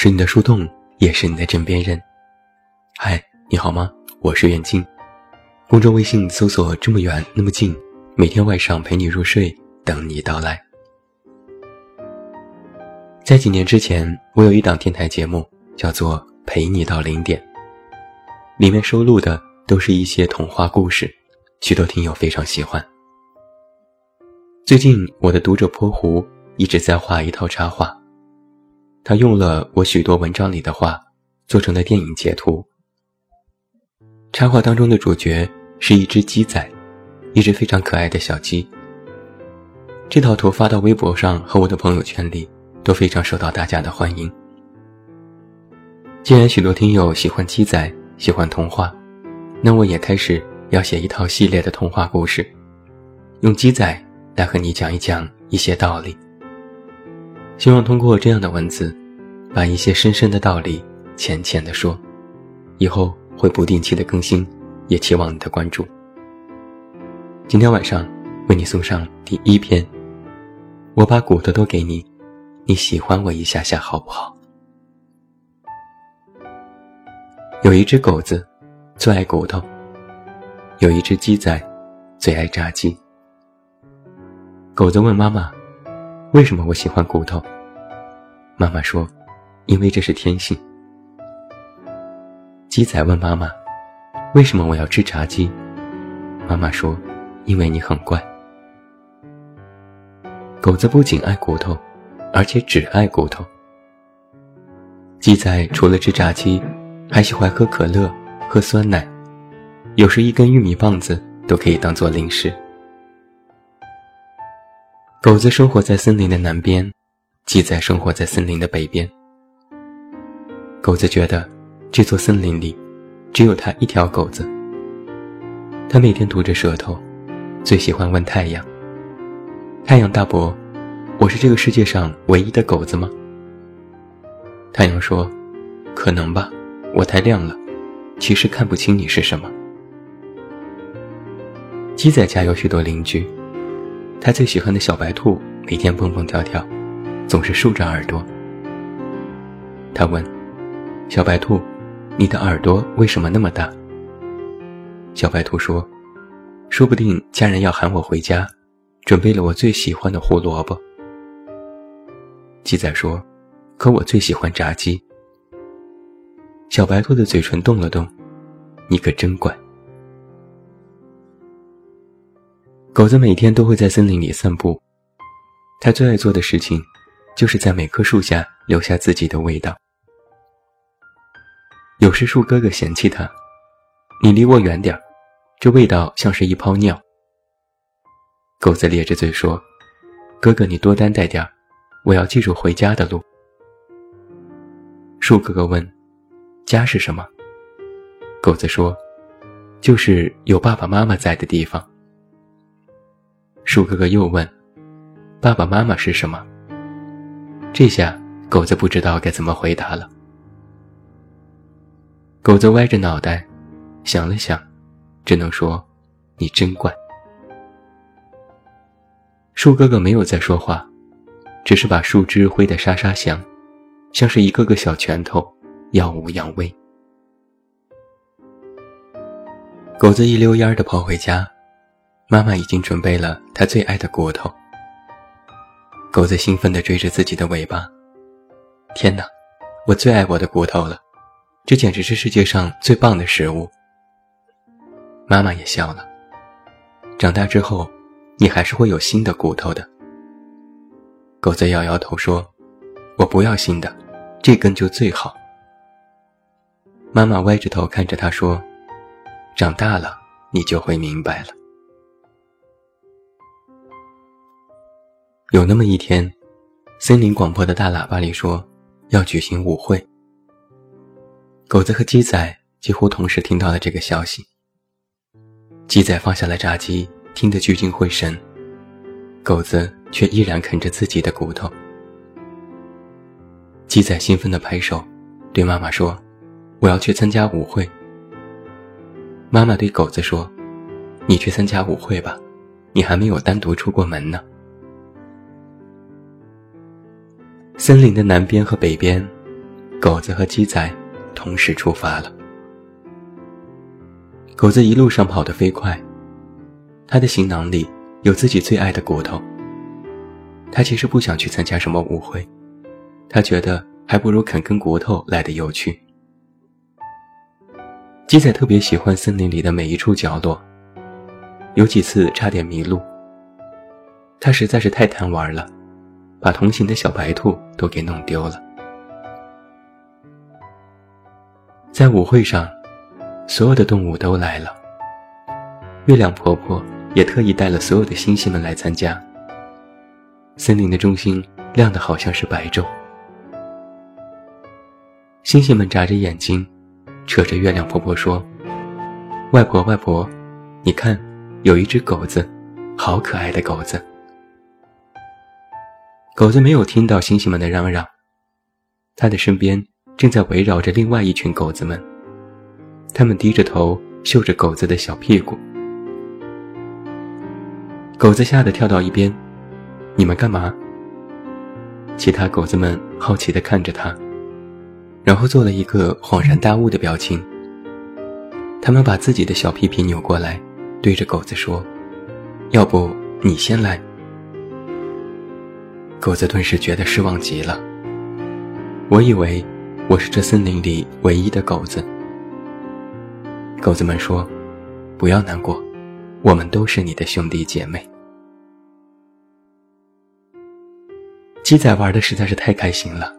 是你的树洞，也是你的枕边人。嗨，你好吗？我是远近。公众微信搜索“这么远那么近”，每天晚上陪你入睡，等你到来。在几年之前，我有一档电台节目，叫做《陪你到零点》，里面收录的都是一些童话故事，许多听友非常喜欢。最近，我的读者泼壶一直在画一套插画。他用了我许多文章里的话，做成了电影截图。插画当中的主角是一只鸡仔，一只非常可爱的小鸡。这套图发到微博上和我的朋友圈里，都非常受到大家的欢迎。既然许多听友喜欢鸡仔，喜欢童话，那我也开始要写一套系列的童话故事，用鸡仔来和你讲一讲一些道理。希望通过这样的文字，把一些深深的道理浅浅的说，以后会不定期的更新，也期望你的关注。今天晚上为你送上第一篇，我把骨头都给你，你喜欢我一下下好不好？有一只狗子，最爱骨头；有一只鸡仔，最爱炸鸡。狗子问妈妈。为什么我喜欢骨头？妈妈说：“因为这是天性。”鸡仔问妈妈：“为什么我要吃炸鸡？”妈妈说：“因为你很乖。”狗子不仅爱骨头，而且只爱骨头。鸡仔除了吃炸鸡，还喜欢喝可乐、喝酸奶，有时一根玉米棒子都可以当做零食。狗子生活在森林的南边，鸡仔生活在森林的北边。狗子觉得，这座森林里，只有它一条狗子。它每天吐着舌头，最喜欢问太阳：“太阳大伯，我是这个世界上唯一的狗子吗？”太阳说：“可能吧，我太亮了，其实看不清你是什么。”鸡仔家有许多邻居。他最喜欢的小白兔每天蹦蹦跳跳，总是竖着耳朵。他问：“小白兔，你的耳朵为什么那么大？”小白兔说：“说不定家人要喊我回家，准备了我最喜欢的胡萝卜。”鸡仔说：“可我最喜欢炸鸡。”小白兔的嘴唇动了动：“你可真乖。”狗子每天都会在森林里散步，它最爱做的事情，就是在每棵树下留下自己的味道。有时树哥哥嫌弃他：“你离我远点这味道像是一泡尿。”狗子咧着嘴说：“哥哥，你多担待点我要记住回家的路。”树哥哥问：“家是什么？”狗子说：“就是有爸爸妈妈在的地方。”树哥哥又问：“爸爸妈妈是什么？”这下狗子不知道该怎么回答了。狗子歪着脑袋，想了想，只能说：“你真怪。”树哥哥没有再说话，只是把树枝挥得沙沙响，像是一个个小拳头，耀武扬威。狗子一溜烟儿地跑回家。妈妈已经准备了他最爱的骨头。狗子兴奋地追着自己的尾巴。天哪，我最爱我的骨头了，这简直是世界上最棒的食物。妈妈也笑了。长大之后，你还是会有新的骨头的。狗子摇摇头说：“我不要新的，这根就最好。”妈妈歪着头看着他说：“长大了，你就会明白了。”有那么一天，森林广播的大喇叭里说要举行舞会。狗子和鸡仔几乎同时听到了这个消息。鸡仔放下了炸鸡，听得聚精会神，狗子却依然啃着自己的骨头。鸡仔兴奋地拍手，对妈妈说：“我要去参加舞会。”妈妈对狗子说：“你去参加舞会吧，你还没有单独出过门呢。”森林的南边和北边，狗子和鸡仔同时出发了。狗子一路上跑得飞快，他的行囊里有自己最爱的骨头。他其实不想去参加什么舞会，他觉得还不如啃根骨头来的有趣。鸡仔特别喜欢森林里的每一处角落，有几次差点迷路。他实在是太贪玩了，把同行的小白兔都给弄丢了。在舞会上，所有的动物都来了。月亮婆婆也特意带了所有的星星们来参加。森林的中心亮得好像是白昼。星星们眨着眼睛，扯着月亮婆婆说：“外婆，外婆，你看，有一只狗子，好可爱的狗子。”狗子没有听到星星们的嚷嚷，它的身边正在围绕着另外一群狗子们，他们低着头嗅着狗子的小屁股。狗子吓得跳到一边：“你们干嘛？”其他狗子们好奇地看着他，然后做了一个恍然大悟的表情。他们把自己的小屁屁扭过来，对着狗子说：“要不你先来。”狗子顿时觉得失望极了。我以为我是这森林里唯一的狗子。狗子们说：“不要难过，我们都是你的兄弟姐妹。”鸡仔玩的实在是太开心了，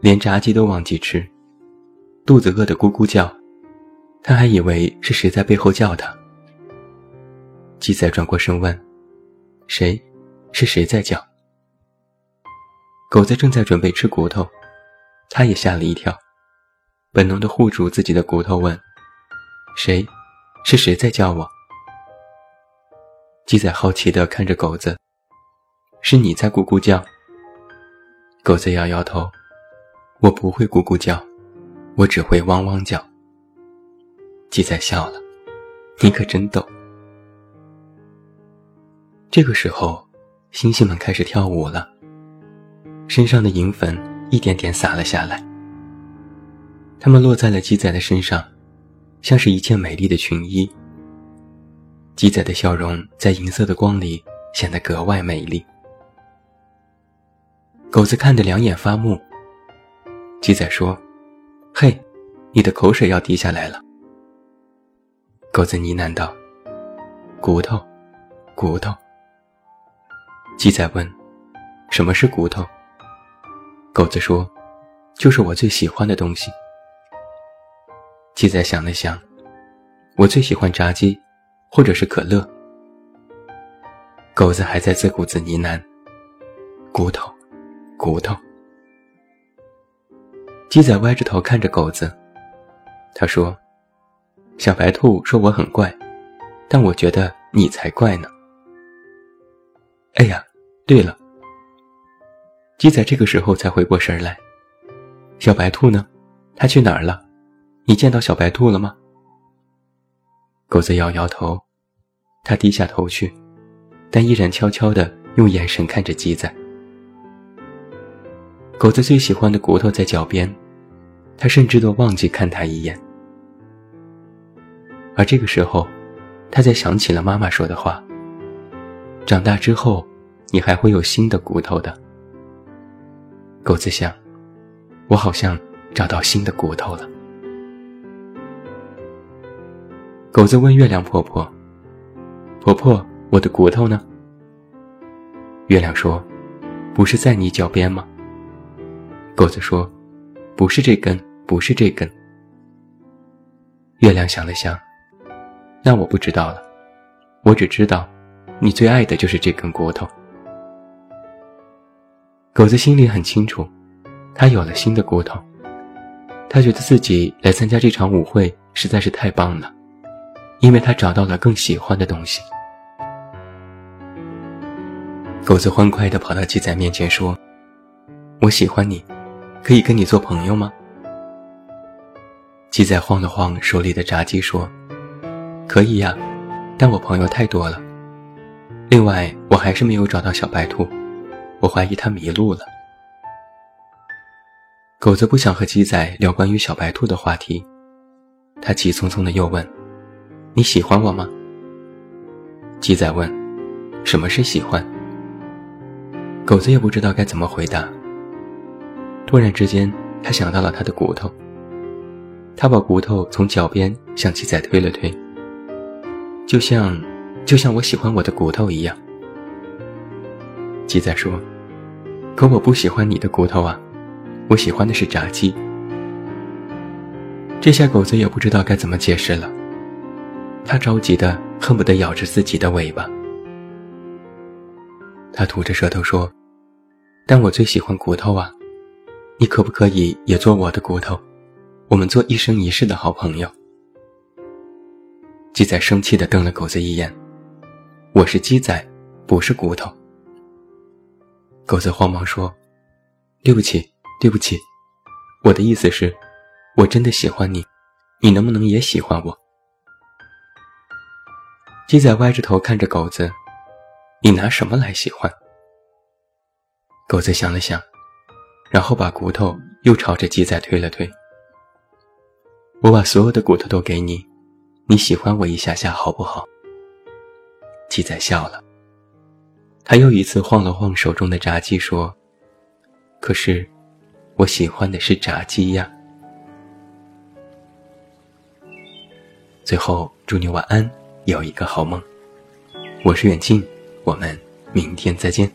连炸鸡都忘记吃，肚子饿得咕咕叫，他还以为是谁在背后叫他。鸡仔转过身问：“谁？是谁在叫？”狗子正在准备吃骨头，他也吓了一跳，本能的护住自己的骨头，问：“谁？是谁在叫我？”鸡仔好奇地看着狗子：“是你在咕咕叫？”狗子摇摇头：“我不会咕咕叫，我只会汪汪叫。”鸡仔笑了：“你可真逗。”这个时候，星星们开始跳舞了。身上的银粉一点点洒了下来，它们落在了鸡仔的身上，像是一件美丽的裙衣。鸡仔的笑容在银色的光里显得格外美丽。狗子看得两眼发木。鸡仔说：“嘿，你的口水要滴下来了。”狗子呢喃道：“骨头，骨头。”鸡仔问：“什么是骨头？”狗子说：“就是我最喜欢的东西。”鸡仔想了想：“我最喜欢炸鸡，或者是可乐。”狗子还在自顾自呢喃：“骨头，骨头。”鸡仔歪着头看着狗子，他说：“小白兔说我很怪，但我觉得你才怪呢。”哎呀，对了。鸡仔这个时候才回过神来，小白兔呢？它去哪儿了？你见到小白兔了吗？狗子摇摇头，他低下头去，但依然悄悄地用眼神看着鸡仔。狗子最喜欢的骨头在脚边，他甚至都忘记看他一眼。而这个时候，他才想起了妈妈说的话：长大之后，你还会有新的骨头的。狗子想：“我好像找到新的骨头了。”狗子问月亮婆婆：“婆婆，我的骨头呢？”月亮说：“不是在你脚边吗？”狗子说：“不是这根，不是这根。”月亮想了想：“那我不知道了，我只知道，你最爱的就是这根骨头。”狗子心里很清楚，他有了新的骨头。他觉得自己来参加这场舞会实在是太棒了，因为他找到了更喜欢的东西。狗子欢快地跑到鸡仔面前说：“我喜欢你，可以跟你做朋友吗？”鸡仔晃了晃手里的炸鸡说：“可以呀，但我朋友太多了。另外，我还是没有找到小白兔。”我怀疑他迷路了。狗子不想和鸡仔聊关于小白兔的话题，他急匆匆的又问：“你喜欢我吗？”鸡仔问：“什么是喜欢？”狗子也不知道该怎么回答。突然之间，他想到了他的骨头。他把骨头从脚边向鸡仔推了推，就像，就像我喜欢我的骨头一样。鸡仔说：“可我不喜欢你的骨头啊，我喜欢的是炸鸡。”这下狗子也不知道该怎么解释了，他着急的恨不得咬着自己的尾巴。他吐着舌头说：“但我最喜欢骨头啊。”你可不可以也做我的骨头？我们做一生一世的好朋友。鸡仔生气的瞪了狗子一眼：“我是鸡仔，不是骨头。”狗子慌忙说：“对不起，对不起，我的意思是，我真的喜欢你，你能不能也喜欢我？”鸡仔歪着头看着狗子：“你拿什么来喜欢？”狗子想了想。然后把骨头又朝着鸡仔推了推。我把所有的骨头都给你，你喜欢我一下下好不好？鸡仔笑了，他又一次晃了晃手中的炸鸡，说：“可是，我喜欢的是炸鸡呀。”最后，祝你晚安，有一个好梦。我是远近，我们明天再见。